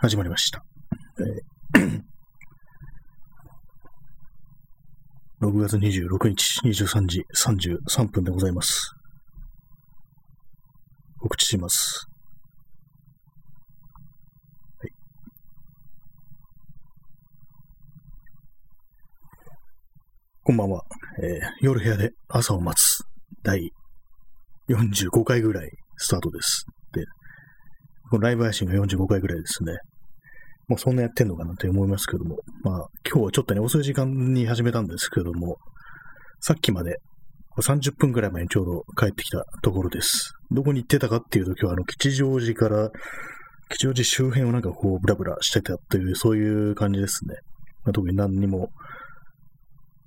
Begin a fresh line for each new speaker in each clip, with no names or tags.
始まりました。えー 6月26日23時33分でございます。告知します。はい、こんばんは、えー夜部屋で朝を待つ第45回ぐらいスタートです。このライブ配信が45回ぐらいですね。もうそんなやってんのかなって思いますけども。まあ、今日はちょっとね、遅い時間に始めたんですけども、さっきまで、30分ぐらい前にちょうど帰ってきたところです。どこに行ってたかっていうと、今日はあの、吉祥寺から、吉祥寺周辺をなんかこう、ブラブラしてたという、そういう感じですね。まあ、特に何にも、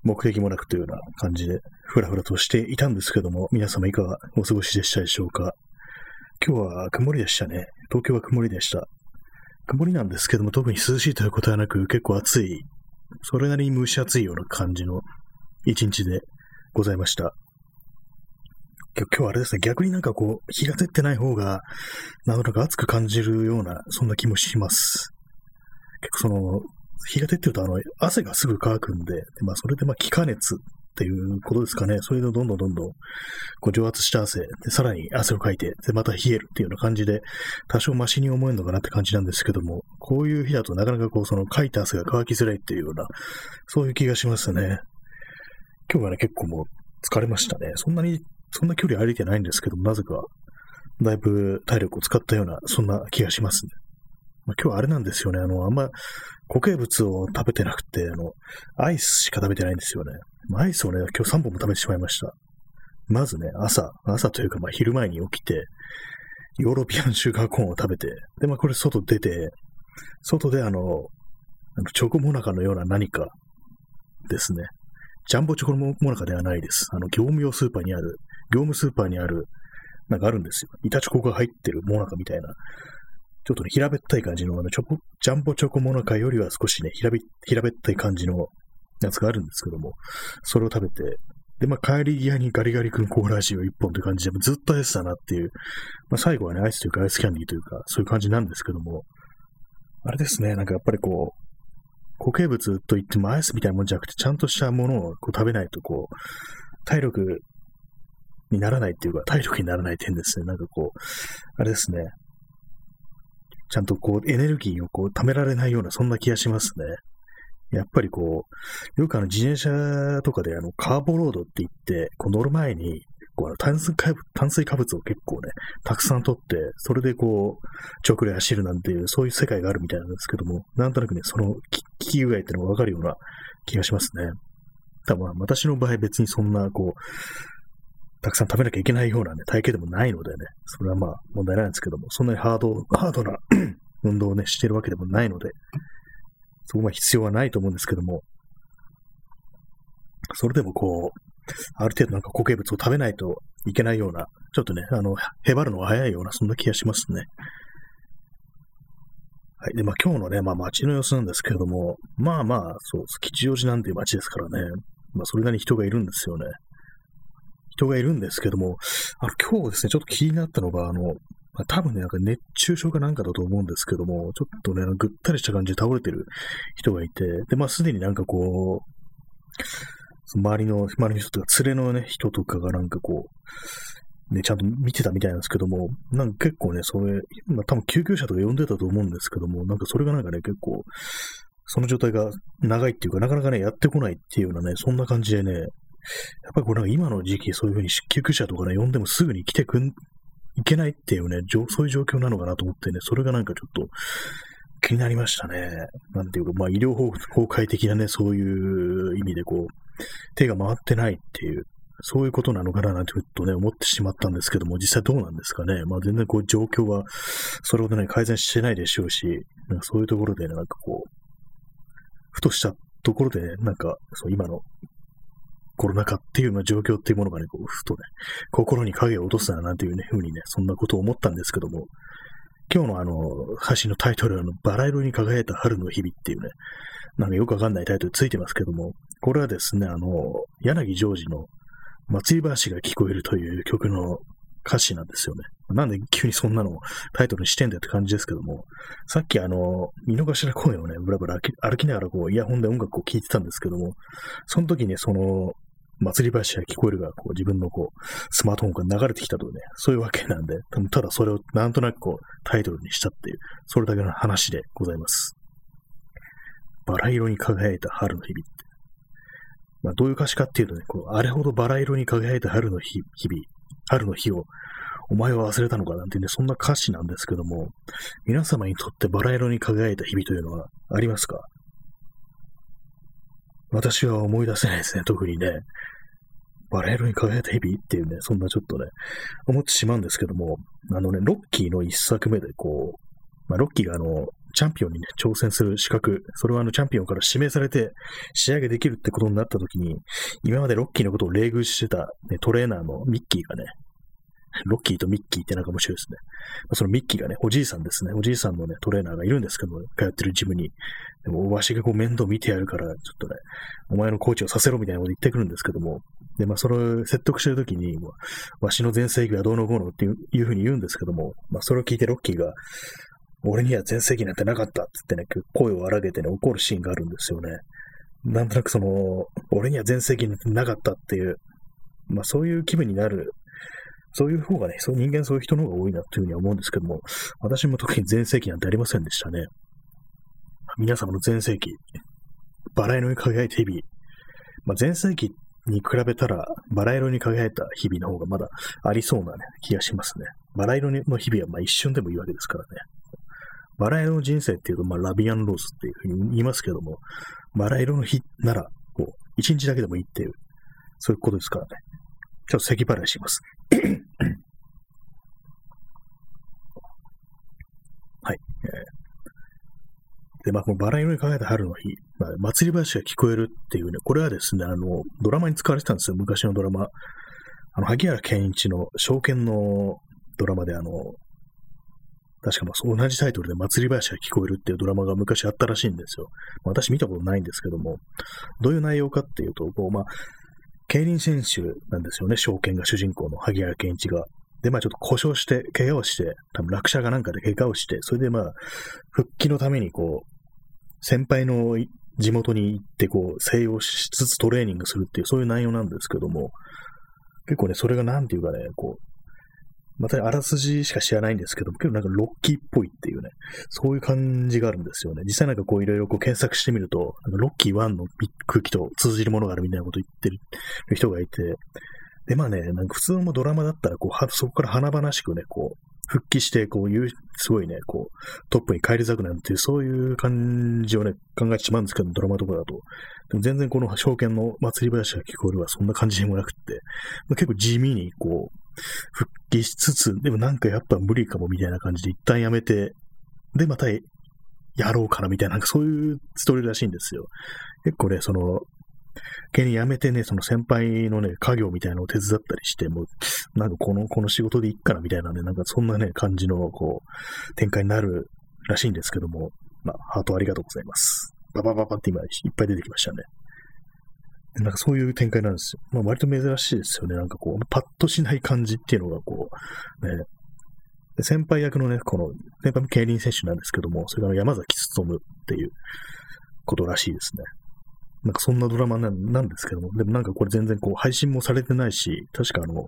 目的もなくというような感じで、ふらふらとしていたんですけども、皆様いかがお過ごしでしたでしょうか？今日は曇りでしたね。東京は曇りでした。曇りなんですけども、特に涼しいということはなく、結構暑い、それなりに蒸し暑いような感じの一日でございました。今日はあれですね、逆になんかこう、日が照ってない方が、なんとなく暑く感じるような、そんな気もします。結構その、日が照ってると、あの、汗がすぐ乾くんで、まあ、それでまあ、気化熱っていうことですかね。それでどんどんどんどん、こう蒸発した汗、でさらに汗をかいて、で、また冷えるっていうような感じで、多少マシに思えるのかなって感じなんですけども、こういう日だとなかなかこう、その、かいた汗が乾きづらいっていうような、そういう気がしますね。今日はね、結構もう疲れましたね。そんなに、そんな距離歩いてないんですけども、なぜか、だいぶ体力を使ったような、そんな気がしますね。まあ、今日はあれなんですよね。あの、あんま固形物を食べてなくて、あの、アイスしか食べてないんですよね。アイスをね、今日3本も食べてしまいました。まずね、朝、朝というか、まあ、昼前に起きて、ヨーロピアンシュガーコーンを食べて、で、まあ、これ外出て、外であの、あのチョコモナカのような何かですね。ジャンボチョコモナカではないです。あの、業務用スーパーにある、業務スーパーにある、なんかあるんですよ。板チョコが入ってるモナカみたいな。ちょっとね、平べったい感じの、あの、チョコ、ジャンボチョコモナカよりは少しね、平べ、平べったい感じのやつがあるんですけども、それを食べて、で、まあ、帰り際にガリガリ君コーラ味を一本という感じで、ずっとアイスだなっていう、まあ、最後はね、アイスというかアイスキャンディーというか、そういう感じなんですけども、あれですね、なんかやっぱりこう、固形物といってもアイスみたいなもんじゃなくて、ちゃんとしたものをこう食べないと、こう、体力にならないっていうか、体力にならない点ですね。なんかこう、あれですね。ちゃんとこう、エネルギーをこう、貯められないような、そんな気がしますね。やっぱりこう、よくあの自転車とかであのカーボロードって言って、こう乗る前に、こうあの炭水化物炭水化物を結構ね、たくさん取って、それでこう、長距離走るなんていう、そういう世界があるみたいなんですけども、なんとなくね、その効き具合っていうのがわかるような気がしますね。多分私の場合別にそんなこう、たくさん食べなきゃいけないようなね、体型でもないのでね、それはまあ問題ないんですけども、そんなにハード、ハードな 運動をね、してるわけでもないので、そこは必要はないと思うんですけども、それでもこう、ある程度なんか固形物を食べないといけないような、ちょっとね、あの、へばるのが早いような、そんな気がしますね。はい。で、まあ今日のね、まあ街の様子なんですけれども、まあまあ、そう、吉祥寺なんていう街ですからね、まあそれなりに人がいるんですよね。人がいるんですけども、あの、今日ですね、ちょっと気になったのが、あの、まあ、多分ね、なんか熱中症かなんかだと思うんですけども、ちょっとね、ぐったりした感じで倒れてる人がいて、で、まあすでになんかこう、周りの、周りの人とか、連れのね、人とかがなんかこう、ね、ちゃんと見てたみたいなんですけども、なんか結構ね、それ、まあ多分救急車とか呼んでたと思うんですけども、なんかそれがなんかね、結構、その状態が長いっていうか、なかなかね、やってこないっていうようなね、そんな感じでね、やっぱりこれ今の時期そういうふうに救急車とかね、呼んでもすぐに来てくん、いけないっていうね、そういう状況なのかなと思ってね、それがなんかちょっと気になりましたね。なんていうか、まあ医療崩壊的なね、そういう意味でこう、手が回ってないっていう、そういうことなのかななんてふっとね、思ってしまったんですけども、実際どうなんですかね。まあ全然こう状況はそれほどね、改善してないでしょうし、なんかそういうところでね、なんかこう、ふとしたところでね、なんかそう今のコロナ禍っていうような状況っていうものがね、こう、ふとね、心に影を落とすななんていうね、ふうにね、そんなことを思ったんですけども、今日のあの、配信のタイトルはあの、バラ色に輝いた春の日々っていうね、なんかよくわかんないタイトルついてますけども、これはですね、あの、柳ジョージの祭り橋が聞こえるという曲の歌詞なんですよね。なんで急にそんなのタイトルにしてんだよって感じですけども、さっきあの、見逃し公園をね、ぶらぶら歩きながらこう、イヤホンで音楽を聴いてたんですけども、その時にその、祭り橋が聞こえるが、こう自分のこう、スマートフォンから流れてきたとね、そういうわけなんで、ただそれをなんとなくこう、タイトルにしたっていう、それだけの話でございます。バラ色に輝いた春の日々って。まあ、どういう歌詞かっていうとね、こうあれほどバラ色に輝いた春の日日々、春の日を、お前は忘れたのかなんてね、そんな歌詞なんですけども、皆様にとってバラ色に輝いた日々というのはありますか？私は思い出せないですね、特にね。バラ色に輝いた日々っていうね、そんなちょっとね、思ってしまうんですけども、あのね、ロッキーの一作目でこう、まあ、ロッキーがあの、チャンピオンにね、挑戦する資格、それはあの、チャンピオンから指名されて、仕上げできるってことになった時に、今までロッキーのことを冷遇してた、ね、トレーナーのミッキーがね、ロッキーとミッキーってなんか面白いですね。まそのミッキーがね、おじいさんですね。おじいさんのね、トレーナーがいるんですけど、通ってるジムに。でも、わしがこう面倒見てやるから、ちょっとね、お前のコーチをさせろみたいなこと言ってくるんですけども、で、まあ、それを説得してるときに、わしの全盛期はどうのこうのっていうふうに言うんですけども、まあ、それを聞いてロッキーが、俺には全盛期なんてなかったってってね、声を荒げてね、怒るシーンがあるんですよね。なんとなくその、俺には全盛期なんてなかったっていう、まあそういう気分になる、そういう方がね、そう人間そういう人の方が多いなというふうには思うんですけども、私も特に全盛期なんてありませんでしたね。皆様の全盛期、バラ色に輝いた日々、まあ、全盛期に比べたら、バラ色に輝いた日々の方がまだありそうなね、気がしますね。バラ色の日々はまあ一瞬でもいいわけですからね。バラ色の人生っていうと、まあ、ラビアンローズっていうふうに言いますけども、バラ色の日なら、こう、一日だけでもいいっていう、そういうことですからね。ちょっと咳払いします。はい。えー、で、まあ、このバラ色に輝いた春の日、まあ、祭り橋が聞こえるっていうね、これはですね、あの、ドラマに使われてたんですよ、昔のドラマ。あの、萩原健一の証券のドラマで、あの、確かまあ同じタイトルで祭り林が聞こえるっていうドラマが昔あったらしいんですよ。まあ、私見たことないんですけども、どういう内容かっていうと、こうまあ、競輪選手なんですよね、証券が主人公の萩原健一が。で、まあちょっと故障して、怪我をして、多分落車がなんかで怪我をして、それでまあ、復帰のためにこう、先輩の地元に行ってこう、静養しつつトレーニングするっていう、そういう内容なんですけども、結構ね、それがなんていうかね、こう、またあらすじしか知らないんですけども、結構なんかロッキーっぽいっていうね、そういう感じがあるんですよね。実際なんかこういろいろこう検索してみると、なんかロッキー1の空気と通じるものがあるみたいなこと言ってる人がいて、で、まあね、なんか普通のドラマだったら、こう、そこから華々しくね、こう、復帰して、こういう、すごいね、こう、トップに返り咲くなんていう、そういう感じをね、考えてしまうんですけど、ドラマとかだと。でも全然この証券の祭り林が聞こえるはそんな感じでもなくって、結構地味に、こう、復帰しつつ、でもなんかやっぱ無理かもみたいな感じで一旦やめて、で、またやろうかなみたいな、なんかそういうストーリーらしいんですよ。結構ね、その、急に辞めてね、その先輩のね、家業みたいなのを手伝ったりして、もう、なんかこの、この仕事でいっかなみたいなね、なんかそんなね、感じの、こう、展開になるらしいんですけども、まあ、ハートありがとうございます。ババババって今いっぱい出てきましたね。なんかそういう展開なんですよ。まあ割と珍しいですよね。なんかこう、パッとしない感じっていうのがこう、ね。先輩役のね、この、先輩も競輪選手なんですけども、それから山崎努っていうことらしいですね。なんかそんなドラマなんですけども、でもなんかこれ全然こう配信もされてないし、確かあの、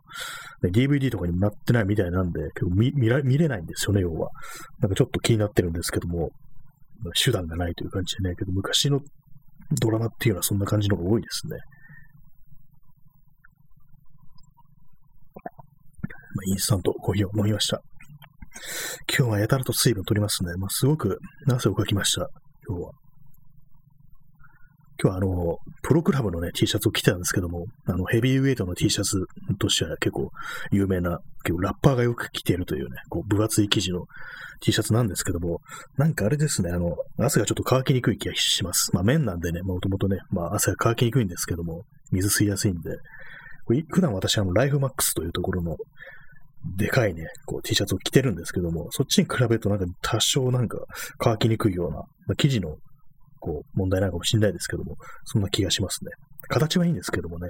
ね、DVD とかにもなってないみたいなんで、結構見見ら見れないんですよね、要は。なんかちょっと気になってるんですけども、手段がないという感じでね、けど昔のドラマっていうのはそんな感じのが多いですね。まあ、インスタントコーヒーを飲みました。今日はやたらと水分取りますね。まあ、すごく汗をかきました、今日は。今日はあの、プロクラブのね、T シャツを着てたんですけども、あの、ヘビーウェイトの T シャツとしては結構有名な、結構ラッパーがよく着ているというね、こう、分厚い生地の T シャツなんですけども、なんかあれですね、あの、汗がちょっと乾きにくい気がします。まあ、麺なんでね、もともとね、まあ、汗が乾きにくいんですけども、水吸いやすいんで、普段私はあの、ライフマックスというところの、でかいね、こう T シャツを着てるんですけども、そっちに比べるとなんか多少なんか乾きにくいような、まあ、生地のこう、問題なのかもしれないですけども、そんな気がしますね。形はいいんですけどもね。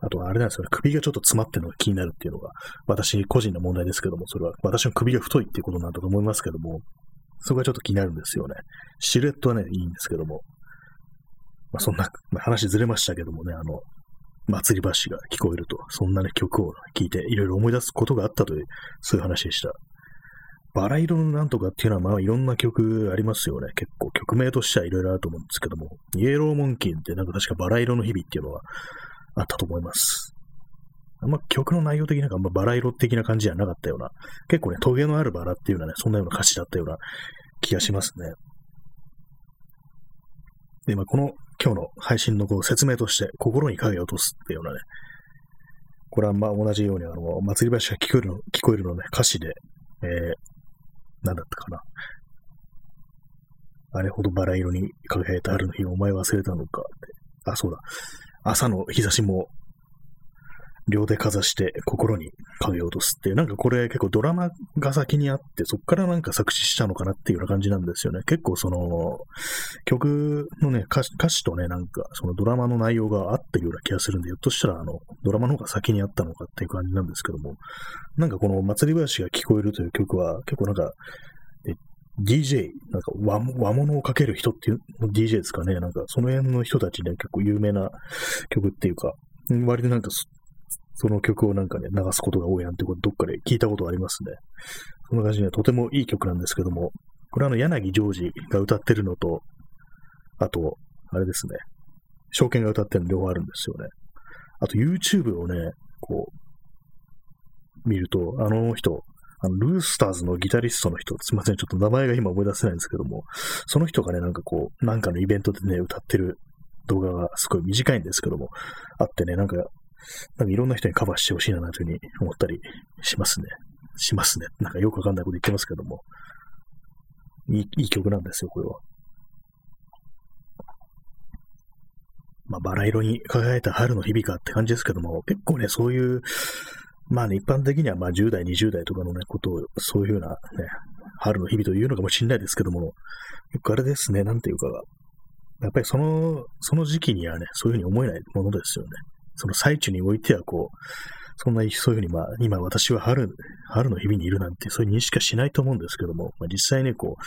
あとはあれなんですよね、首がちょっと詰まってるのが気になるっていうのが、私個人の問題ですけども、それは私の首が太いっていうことなんだと思いますけども、そこがちょっと気になるんですよね。シルエットはね、いいんですけども。まあ、そんな、まあ、話ずれましたけどもね、あの、祭り橋が聞こえると、そんなね、曲を聴いていろいろ思い出すことがあったという、そういう話でした。バラ色のなんとかっていうのは、まあいろんな曲ありますよね。結構曲名としてはいろいろあると思うんですけども、イエローモンキーってなんか確かバラ色の日々っていうのはあったと思います。あんま曲の内容的なんかあんまバラ色的な感じじゃなかったような、結構ね、トゲのあるバラっていうようなね、そんなような歌詞だったような気がしますね。で、まあ、この今日の配信のこう説明として、心に影を落とすっていうようなね、これはまあ同じように、あの、祭り橋が聞こえるの、聞こえるのね、歌詞で、えー、なんだったかな。あれほどバラ色に輝いた春の日をお前忘れたのかって。あ、そうだ。朝の日差しも両手かざして心に影を落とすっていう、なんかこれ結構ドラマが先にあって、そっからなんか作詞したのかなっていうような感じなんですよね。結構その、曲のね、歌詞とね、なんかそのドラマの内容が合ってるような気がするんで、ひょっとしたらあの、ドラマの方が先にあったのかっていう感じなんですけども、なんかこの祭り林が聞こえるという曲は結構なんか、DJ、なんか和和物をかける人っていう DJ ですかね。なんかその辺の人たちね、結構有名な曲っていうか、割となんかその曲をなんかね、流すことが多いなんてことどっかで聞いたことありますね。そんな感じで、とてもいい曲なんですけども、これはあの、柳ジョージが歌ってるのと、あと、あれですね、証券が歌ってるの両方あるんですよね。あと YouTube をね、こう、見ると、あの人、あの、ルースターズのギタリストの人、すいません、ちょっと名前が今思い出せないんですけども、その人がね、なんかこう、なんかのイベントでね、歌ってる動画がすごい短いんですけども、あってね、なんかなんかいろんな人にカバーしてほしいなというふうに思ったりしますね。しますね。なんかよくわかんないこと言ってますけども。いい、いい曲なんですよ、これは。まあ、バラ色に輝いた春の日々かって感じですけども、結構ね、そういう、まあね、一般的にはまあ10代、20代とかのね、ことを、そういうふうなね、春の日々というのかもしれないですけども、結構あれですね、なんていうかが、やっぱりその、その時期にはね、そういうふうに思えないものですよね。その最中においては、こう、そんな、そういうふうに、まあ、今私は春、春の日々にいるなんて、そういう認識はしないと思うんですけども、まあ、実際ね、こう、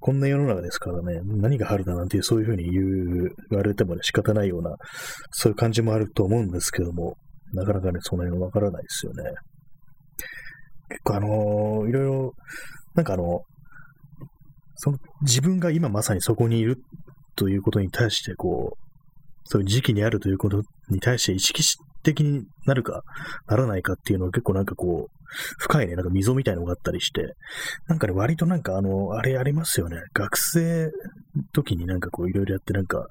こんな世の中ですからね、何が春だなんてそういうふうに言う、言われてもね、仕方ないような、そういう感じもあると思うんですけども、なかなかね、その辺わからないですよね。結構あのー、いろいろ、なんかあの、その自分が今まさにそこにいるということに対して、こう、そういう時期にあるということに対して意識的になるか、ならないかっていうのは結構なんかこう、深いね、なんか溝みたいのがあったりして、なんかね、割となんかあの、あれありますよね。学生時になんかこういろいろやってなんか、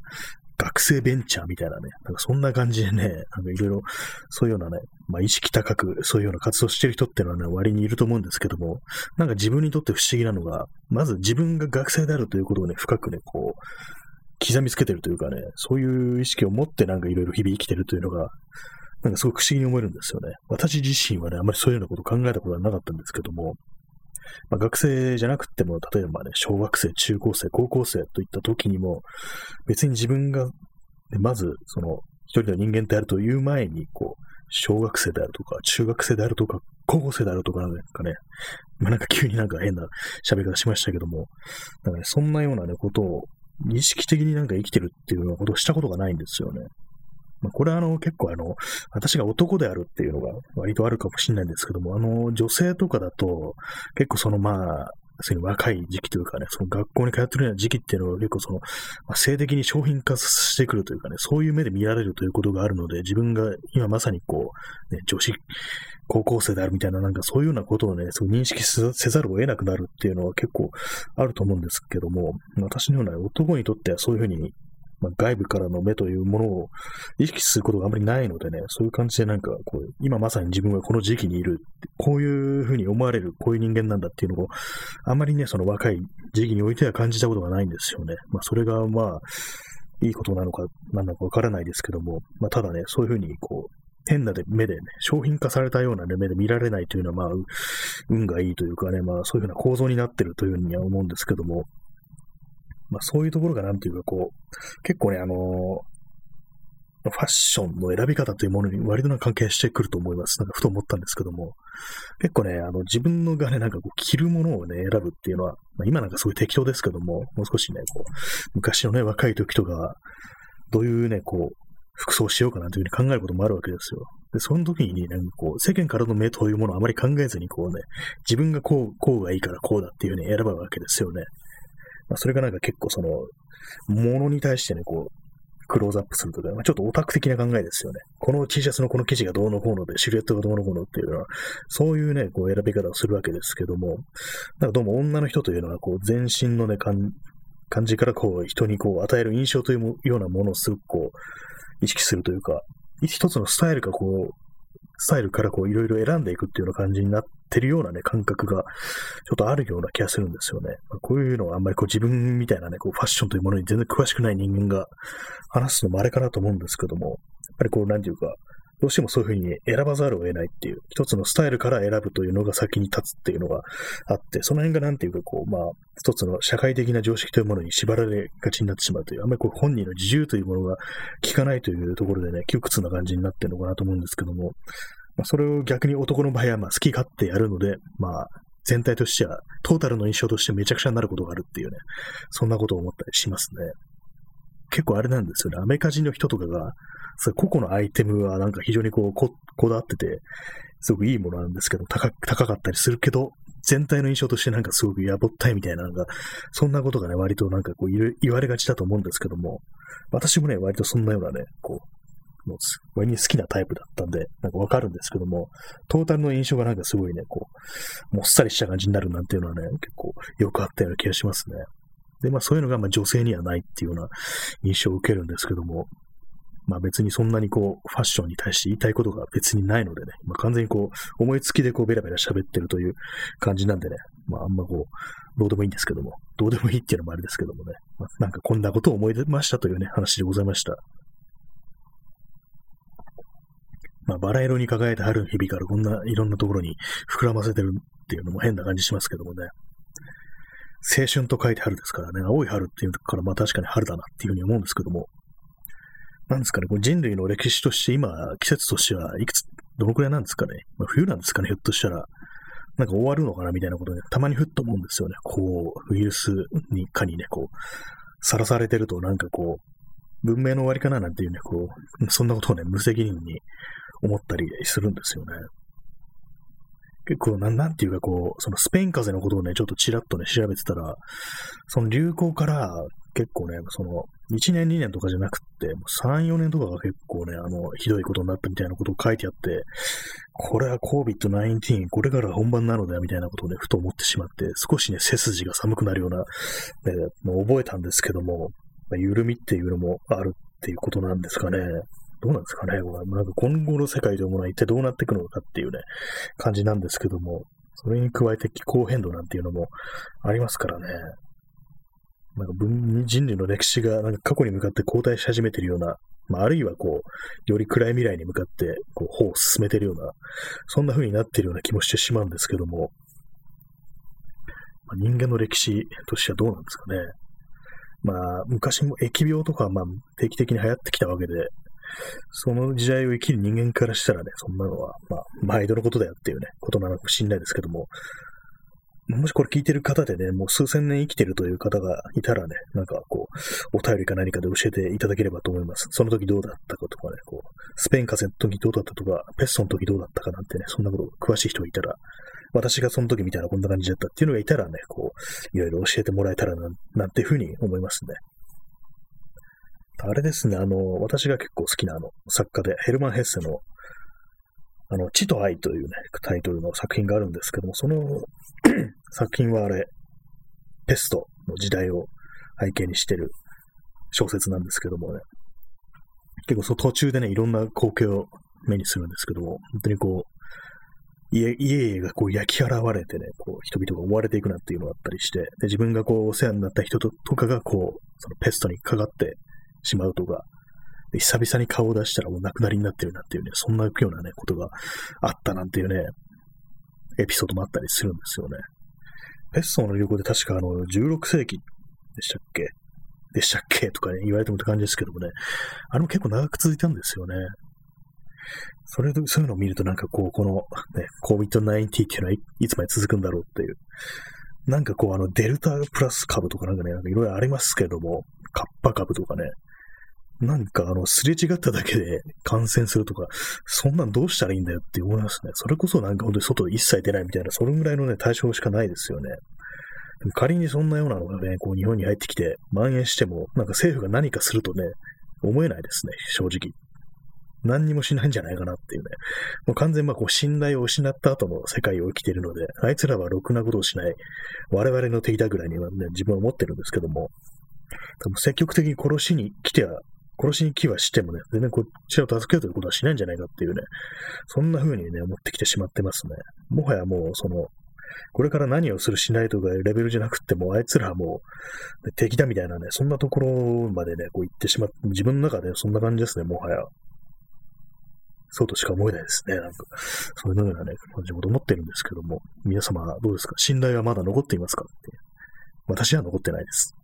学生ベンチャーみたいなね、なんかそんな感じでね、なんかいろいろ、そういうようなね、まあ意識高くそういうような活動してる人っていうのはね、割にいると思うんですけども、なんか自分にとって不思議なのが、まず自分が学生であるということをね、深くね、こう、刻みつけてるというかね、そういう意識を持ってなんかいろいろ日々生きてるというのが、なんかすごく不思議に思えるんですよね。私自身はね、あまりそういうようなことを考えたことはなかったんですけども、まあ、学生じゃなくても、例えばね、小学生、中高生、高校生といった時にも、別に自分が、ね、まず、その、一人の人間であるという前に、こう、小学生であるとか、中学生であるとか、高校生であるとかなんかね、まあ、なんか急になんか変な喋り方しましたけども、なんかね、そんなようなね、ことを意識的になんか生きてるっていうようなことをしたことがないんですよね。まあ、これはあの結構あの、私が男であるっていうのが割とあるかもしれないんですけども、あの、女性とかだと、結構そのまあ、そういう若い時期というかね、その学校に通ってるような時期っていうのは結構その、まあ、性的に商品化してくるというかね、そういう目で見られるということがあるので、自分が今まさにこう、ね、女子高校生であるみたいな、なんかそういうようなことをね、そう認識せざるを得なくなるっていうのは結構あると思うんですけども、私のような男にとってはそういうふうに、まあ、外部からの目というものを意識することがあまりないのでね、そういう感じでなんかこう、今まさに自分はこの時期にいる、こういうふうに思われる、こういう人間なんだっていうのを、あまりね、その若い時期においては感じたことがないんですよね。まあ、それがまあ、いいことなのか、なんだかわからないですけども、まあ、ただね、そういうふうにこう、変な目でね、商品化されたような、目で見られないというのは、まあ、運がいいというかね、まあ、そういうふうな構造になってるというふうには思うんですけども、まあ、そういうところがなんていうか、こう、結構ね、あのファッションの選び方というものに割とな関係してくると思います。なんかふと思ったんですけども、結構ね、あの自分のがね、なんかこう着るものをね、選ぶっていうのは、まあ、今なんかすごい適当ですけども、もう少しね、こう、昔のね、若い時とかは、どういうね、こう、服装しようかなというふうに考えることもあるわけですよ。で、その時にね、こう、世間からの目というものをあまり考えずに、こうね、自分がこう、こうがいいからこうだっていうふうに選ぶわけですよね。まあ、それがなんか結構その、ものに対してね、こう、クローズアップするとか、まあ、ちょっとオタク的な考えですよね。この T シャツのこの生地がどうのこうので、シルエットがどうのこうのっていうのは、そういうね、こう選び方をするわけですけども、なんかどうも女の人というのは、こう、全身のね、感じからこう、人にこう、与える印象というようなものをすごくこう、意識するというか、一つのスタイルがこう、スタイルからこういろいろ選んでいくっていうような感じになってるようなね、感覚がちょっとあるような気がするんですよね。まあ、こういうのはあんまりこう自分みたいなね、こうファッションというものに全然詳しくない人間が話すのもあれかなと思うんですけども、やっぱりこう、なんていうか、どうしてもそういうふうに選ばざるを得ないっていう、一つのスタイルから選ぶというのが先に立つっていうのがあって、その辺がなんていうかこう、まあ、一つの社会的な常識というものに縛られがちになってしまうという、あんまりこう本人の自由というものが効かないというところでね、窮屈な感じになってるのかなと思うんですけども、まあ、それを逆に男の場合はまあ好き勝手やるので、まあ、全体としては、トータルの印象としてめちゃくちゃになることがあるっていうね、そんなことを思ったりしますね。結構あれなんですよね。アメリカ人の人とかが、個々のアイテムはなんか非常にこうこ、こだわってて、すごくいいものなんですけど、高高かったりするけど、全体の印象としてなんかすごくやぼったいみたいな、なんか、そんなことがね、割となんかこう言われがちだと思うんですけども、私もね、割とそんなようなね、こう、もう割に好きなタイプだったんで、なんかわかるんですけども、トータルの印象がなんかすごいね、こう、もっさりした感じになるなんていうのはね、結構よくあったような気がしますね。で、まあそういうのがまあ女性にはないっていうような印象を受けるんですけども、まあ別にそんなにこう、ファッションに対して言いたいことが別にないのでね、まあ完全にこう、思いつきでこう、ベラベラ喋ってるという感じなんでね、まああんまこう、どうでもいいんですけども、どうでもいいっていうのもあれですけどもね、まあ、なんかこんなことを思い出ましたというね、話でございました。まあ、バラ色に輝いた春の日々からこんないろんなところに膨らませてるっていうのも変な感じしますけどもね。青春と書いて春ですからね、青い春っていうから、まあ確かに春だなっていうふうに思うんですけども、なんですかね、これ人類の歴史として今、季節としてはいくつ、どのくらいなんですかね。まあ、冬なんですかね、ひょっとしたら。なんか終わるのかなみたいなことね、たまにふっと思うんですよね。こう、ウイルスにかにね、こう、さらされてると、なんかこう、文明の終わりかななんていうね、こう、そんなことをね、無責任に思ったりするんですよね。結構な、なんていうかこう、そのスペイン風邪のことをね、ちょっとちらっとね、調べてたら、その流行から結構ね、その、1年2年とかじゃなくって、3、4年とかが結構ね、あの、ひどいことになったみたいなことを書いてあって、これは COVID-19、これから本番なのだみたいなことをね、ふと思ってしまって、少しね、背筋が寒くなるような、ね、もう覚えたんですけども、まあ、緩みっていうのもあるっていうことなんですかね。どうなんですかねこれなんか今後の世界というものは一体どうなっていくのかっていうね、感じなんですけども、それに加えて気候変動なんていうのもありますからね。なんか文人類の歴史がなんか過去に向かって後退し始めてるような、まあ、あるいはこう、より暗い未来に向かってこう歩を進めてるような、そんな風になってるような気もしてしまうんですけども、まあ、人間の歴史としてはどうなんですかね。まあ、昔も疫病とかまあ定期的に流行ってきたわけで、その時代を生きる人間からしたらね、そんなのは、まあ、毎度のことだよっていうね、ことなのかもしれないですけども、もしこれ聞いてる方でね、もう数千年生きてるという方がいたらね、なんかこう、お便りか何かで教えていただければと思います。その時どうだったかとかね、こう、スペイン風邪の時どうだったとか、ペストの時どうだったかなんてね、そんなこと詳しい人がいたら、私がその時みたいなこんな感じだったっていうのがいたらね、こう、いろいろ教えてもらえたらな、なんていうふうに思いますね。あれですね、あの、私が結構好きなあの、作家で、ヘルマン・ヘッセの、あの、地と愛というね、タイトルの作品があるんですけども、その 作品はあれ、ペストの時代を背景にしてる小説なんですけどもね、結構その途中でね、いろんな光景を目にするんですけども、本当にこう、家々がこう焼き払われてね、こう人々が追われていくなっていうのがあったりして、で自分がこうお世話になった人ととかがこう、そのペストにかかってしまうとか、久々に顔を出したらもう亡くなりになってるなっていうね、そんなようなね、ことがあったなんていうね、エピソードもあったりするんですよね。ペッソの旅行で確かあの、16世紀でしたっけ？でしたっけ？とかね、言われてもって感じですけどもね、あれも結構長く続いたんですよね。それで、そういうのを見るとなんかこう、この、ね、COVID-19 っていうのはいつまで続くんだろうっていう。なんかこう、あの、デルタプラス株とかなんかね、いろいろありますけども、カッパ株とかね、なんかあの、すれ違っただけで感染するとか、そんなんどうしたらいいんだよって思いますね。それこそなんか本当に外一切出ないみたいな、それぐらいのね、対象しかないですよね。仮にそんなようなのがね、こう日本に入ってきて蔓延しても、なんか政府が何かするとね、思えないですね、正直。何にもしないんじゃないかなっていうね。もう完全まあこう信頼を失った後の世界を生きているので、あいつらはろくなことをしない、我々の敵だぐらいにはね、自分は思ってるんですけども、多分積極的に殺しに来ては、殺しに来はしてもね、全然こっちを助けるということはしないんじゃないかっていうね、そんな風にね、思ってきてしまってますね。もはやもうその、これから何をするしないとかいうレベルじゃなくても、あいつらはもう、敵だみたいなね、そんなところまでね、こう行ってしまって、自分の中でそんな感じですね、もはや。そうとしか思えないですね。なんか、そういうようなね、感じも思ってるんですけども、皆様どうですか？信頼はまだ残っていますか？って。私は残ってないです。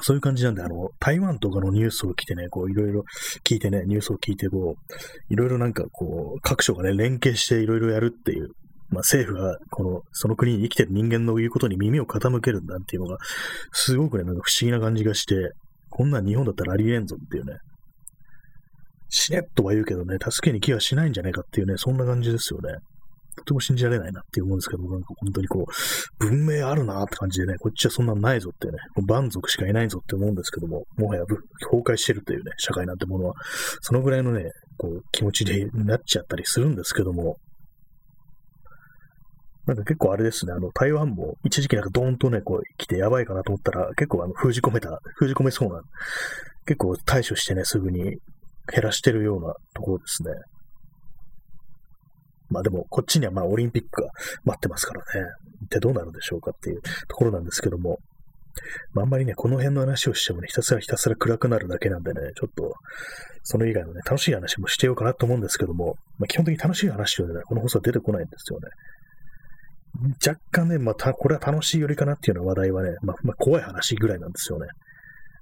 そういう感じなんで、あの、台湾とかのニュースを聞いてね、こう、いろいろ聞いてね、ニュースを聞いて、こう、いろいろなんか、こう、各所がね、連携していろいろやるっていう、まあ、政府が、この、その国に生きてる人間の言うことに耳を傾けるんだっていうのが、すごくね、なんか不思議な感じがして、こんなん日本だったらありえんぞっていうね、死ねとは言うけどね、助けに来はしないんじゃないかっていうね、そんな感じですよね。とても信じられないなって思うんですけど、なんか本当にこう、文明あるなって感じでね、こっちはそんなんないぞってね、もう蛮族しかいないぞって思うんですけども、もはや崩壊してるというね、社会なんてものは、そのぐらいのね、こう、気持ちになっちゃったりするんですけども、なんか結構あれですね、あの、台湾も一時期なんかドーンとね、こう来てやばいかなと思ったら、結構あの、封じ込めた、封じ込めそうな、結構対処してね、すぐに減らしてるようなところですね。まあでも、こっちにはまあオリンピックが待ってますからね。一体どうなるんでしょうかっていうところなんですけども。まあ、あんまりね、この辺の話をしてもね、ひたすらひたすら暗くなるだけなんでね、ちょっと、その以外のね、楽しい話もしてようかなと思うんですけども、まあ、基本的に楽しい話というのはね、この放送は出てこないんですよね。若干ね、まあ、これは楽しいよりかなっていうような話題はね、まあ、まあ、怖い話ぐらいなんですよね。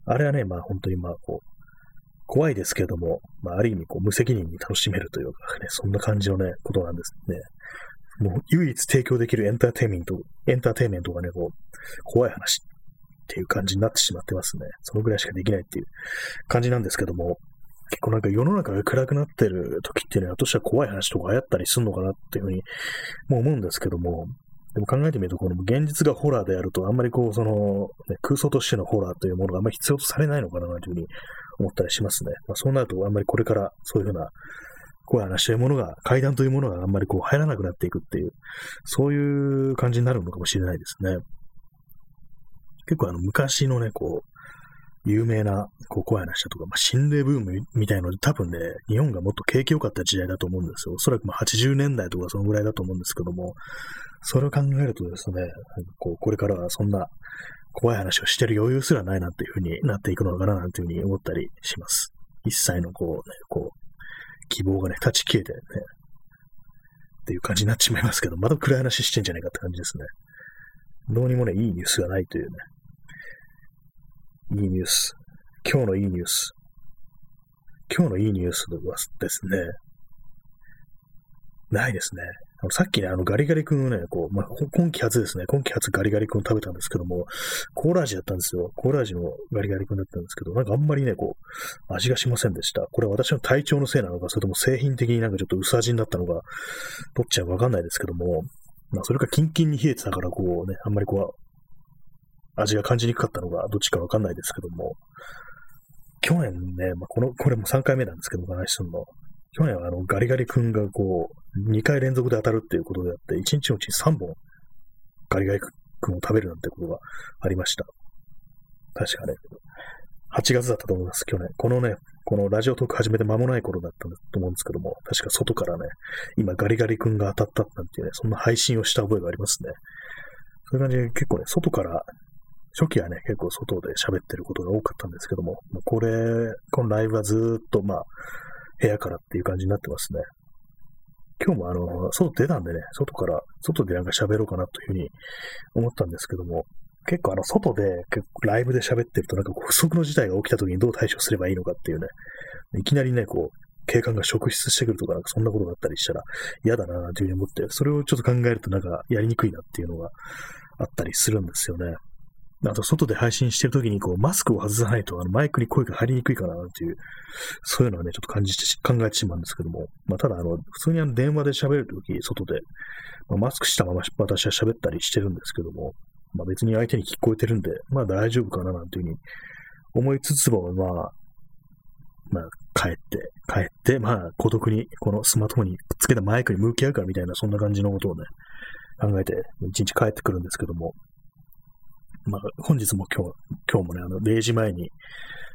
あれはね、まあ本当にまあこう、怖いですけども、まあ、ある意味こう無責任に楽しめるというかね、そんな感じのね、ことなんですね。もう唯一提供できるエンターテイメント、エンターテイメントがね、こう、怖い話っていう感じになってしまってますね。そのぐらいしかできないっていう感じなんですけども、結構なんか世の中が暗くなってる時っていうのは、私は怖い話とか流行ったりするのかなっていうふうにもう思うんですけども、でも考えてみると、この現実がホラーであると、あんまりこう、その、ね、空想としてのホラーというものがあんまり必要とされないのかなというふうに思ったりしますね。まあ、そうなると、あんまりこれからそういうふうな怖い話というものが、階段というものがあんまりこう入らなくなっていくっていう、そういう感じになるのかもしれないですね。結構あの昔のね、こう、有名なこう怖い話だとか、まあ、心霊ブームみたいので、多分ね、日本がもっと景気良かった時代だと思うんですよ。おそらくまあ80年代とかそのぐらいだと思うんですけども、それを考えるとですね、こうこれからはそんな怖い話をしてる余裕すらないなっていうふうになっていくのかななんていうふうに思ったりします。一切のこうね、こう、希望がね、立ち消えてね、っていう感じになっちまいますけど、また暗い話してんじゃないかって感じですね。どうにもね、いいニュースがないというね、いいニュース。今日のいいニュース。今日のいいニュースはですね、ないですね。さっきね、あのガリガリ君をね、こう、まあ、今季初ですね、今季初ガリガリ君を食べたんですけども、コーラ味だったんですよ。コーラ味のガリガリ君だったんですけど、なんかあんまりね、こう、味がしませんでした。これは私の体調のせいなのか、それとも製品的になんかちょっと薄味になったのか、どっちはわかんないですけども、まあ、それかキンキンに冷えてたから、こうね、あんまりこう、味が感じにくかったのが、どっちかわかんないですけども、去年ね、まあ、この、これも3回目なんですけど、お話しするの。去年はあのガリガリ君がこう、2回連続で当たるっていうことであって、1日のうちに3本ガリガリ君を食べるなんてことがありました。確かね、8月だったと思います、去年。このね、このラジオトーク始めて間もない頃だったと思うんですけども、確か外からね、今ガリガリ君が当たったなんていうね、そんな配信をした覚えがありますね。そういう感じで結構ね、外から、初期はね、結構外で喋ってることが多かったんですけども、これ、このライブはずっとまあ、部屋からっていう感じになってますね。今日もあの、外出たんでね、外から、外でなんか喋ろうかなというふうに思ったんですけども、結構あの、外で、結構ライブで喋ってると、なんかこう不測の事態が起きた時にどう対処すればいいのかっていうね、いきなりね、こう、警官が職質してくるとか、なんかそんなことがあったりしたら嫌だな、なんていうふうに思って、それをちょっと考えるとなんかやりにくいなっていうのがあったりするんですよね。あと、外で配信してるときに、こう、マスクを外さないと、あの、マイクに声が入りにくいかな、っていう、そういうのはね、ちょっと感じて、考えてしまうんですけども、まあ、ただ、あの、普通にあの、電話で喋るとき、外で、まあ、マスクしたまま私は喋ったりしてるんですけども、まあ、別に相手に聞こえてるんで、まあ、大丈夫かな、なんていうふうに思いつつも、まあ、まあ、帰って、帰って、まあ、孤独に、このスマートフォンにくっつけたマイクに向き合うかみたいな、そんな感じのことをね、考えて、一日帰ってくるんですけども、まあ、本日も今日、今日もね、あの、0時前に、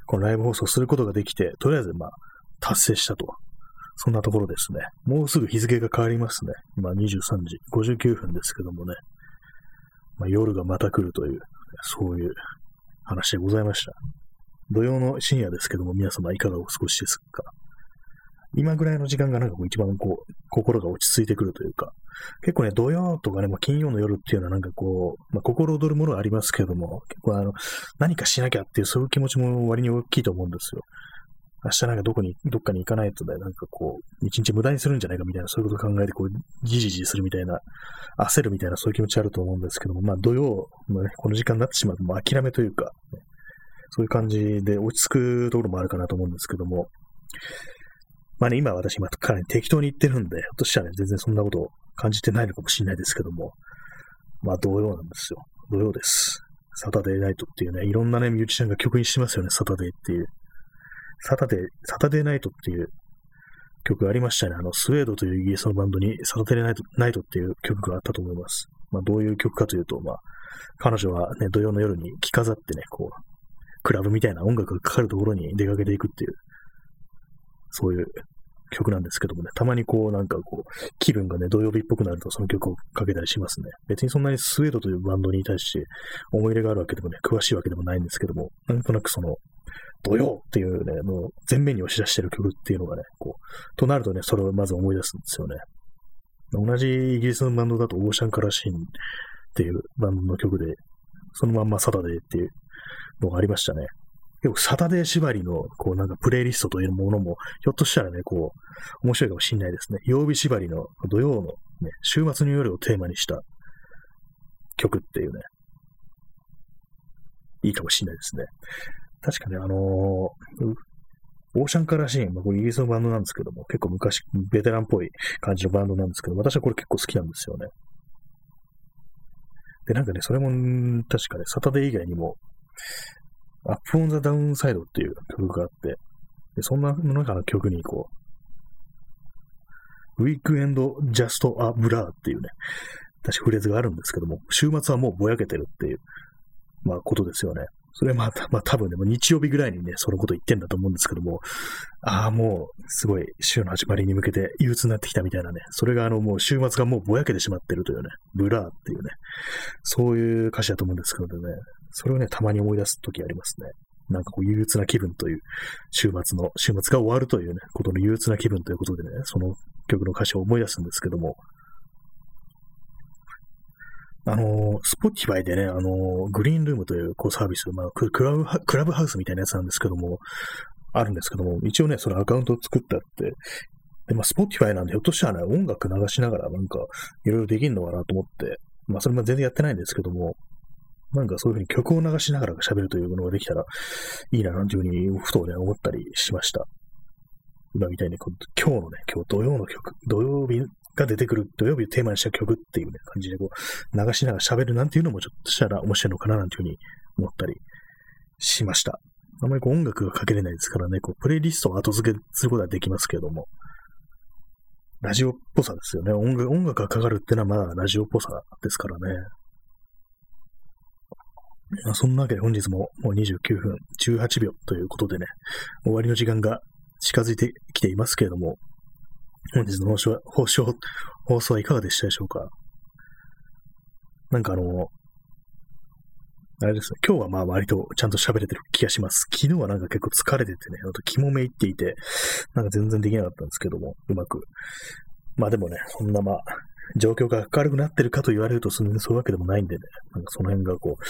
このライブ放送することができて、とりあえず、まあ、達成したと。そんなところですね。もうすぐ日付が変わりますね。今23時59分ですけどもね。まあ、夜がまた来るという、そういう話でございました。土曜の深夜ですけども、皆様いかがお過ごしですか？今ぐらいの時間がなんかこう一番こう、心が落ち着いてくるというか、結構ね、土曜とかね、まあ、金曜の夜っていうのはなんかこう、まあ、心躍るものはありますけども、結構あの、何かしなきゃっていうそういう気持ちも割に大きいと思うんですよ。明日なんかどこに、どっかに行かないとね、なんかこう、一日無駄にするんじゃないかみたいな、そういうことを考えて、こう、じじじするみたいな、焦るみたいな、そういう気持ちあると思うんですけども、まあ土曜のね、この時間になってしまうと、もう諦めというか、ね、そういう感じで落ち着くところもあるかなと思うんですけども、まあね、今私、今かなり適当に言ってるんで、ひょっとしたらね、全然そんなこと感じてないのかもしれないですけども、まあ、同様なんですよ。同様です。サタデーナイトっていうね、いろんなね、ミュージシャンが曲にしてますよね、サタデーっていう。サタデー、サタデーナイトっていう曲がありましたね。あの、スウェードというイギリスのバンドにサタデーナイトナイトっていう曲があったと思います。まあ、どういう曲かというと、まあ、彼女はね、土曜の夜に着飾ってね、こう、クラブみたいな音楽がかかるところに出かけていくっていう、そういう曲なんですけどもね、たまにこうなんかこう、気分がね、土曜日っぽくなるとその曲をかけたりしますね。別にそんなにスウェードというバンドに対して思い入れがあるわけでもね、詳しいわけでもないんですけども、なんとなくその、土曜っていうね、もう前面に押し出してる曲っていうのがね、こう、となるとね、それをまず思い出すんですよね。同じイギリスのバンドだとオーシャンカラシーンっていうバンドの曲で、そのまんまサタデーっていうのがありましたね。結構サタデー縛りの、こうなんかプレイリストというものも、ひょっとしたらね、こう、面白いかもしれないですね。曜日縛りの土曜のね、週末の夜をテーマにした曲っていうね、いいかもしれないですね。確かね、あのー、オーシャンカラシーン、まあ、これイギリスのバンドなんですけども、結構昔、ベテランっぽい感じのバンドなんですけど、私はこれ結構好きなんですよね。で、なんかね、それも、確かね、サタデー以外にも、アップオンザダウンサイドっていう曲があって、でそんな中の曲にこう、 weekend just a blur っていうね、確かフレーズがあるんですけども、週末はもうぼやけてるっていう、まあことですよね。それはまあ、まあ多分ね、も日曜日ぐらいにね、そのこと言ってんだと思うんですけども、ああ、もう、すごい、週の始まりに向けて憂鬱になってきたみたいなね、それがあの、もう週末がもうぼやけてしまってるというね、 blur っていうね、そういう歌詞だと思うんですけどね、それをね、たまに思い出すときありますね。なんかこう憂鬱な気分という、週末の、週末が終わるというね、ことの憂鬱な気分ということでね、その曲の歌詞を思い出すんですけども、あの、 Spotify でね、あの、 Greenroom というこうサービス、まあクラブ、クラブハウスみたいなやつなんですけども、あるんですけども、一応ね、そのアカウントを作ったって、で、まあ、 Spotify なんで、ひょっとしたらね、音楽流しながらなんか、いろいろできるのかなと思って、まあ、それも全然やってないんですけども、なんかそういうふうに曲を流しながら喋るというものができたらいいな、なんていうふうに、ふとね、思ったりしました。今みたいに、今日のね、今日土曜の曲、土曜日が出てくる、土曜日をテーマにした曲っていうね、感じでこう、流しながら喋るなんていうのもちょっとしたら面白いのかな、なんていうふうに思ったりしました。あまりこう音楽がかけれないですからね、こう、プレイリストを後付けすることはできますけども、ラジオっぽさですよね。音楽音楽がかかるってのはまだラジオっぽさですからね。ま、そんなわけで本日ももう29分18秒ということでね、終わりの時間が近づいてきていますけれども、本日の放送放送放送はいかがでしたでしょうか？なんかあの、あれですね、今日はまあ割とちゃんと喋れてる気がします。昨日はなんか結構疲れててね、あと肝めいっていて、なんか全然できなかったんですけども、うまく。まあでもね、そんなまあ、状況が明るくなってるかと言われると、そういうわけでもないんでね、なんかその辺がこう、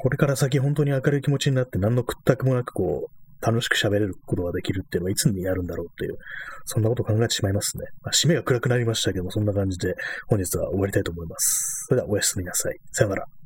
これから先本当に明るい気持ちになって何の屈託もなくこう、楽しく喋れることができるっていうのはいつになるんだろうっていう、そんなことを考えてしまいますね。まあ、締めが暗くなりましたけども、そんな感じで本日は終わりたいと思います。それではおやすみなさい。さよなら。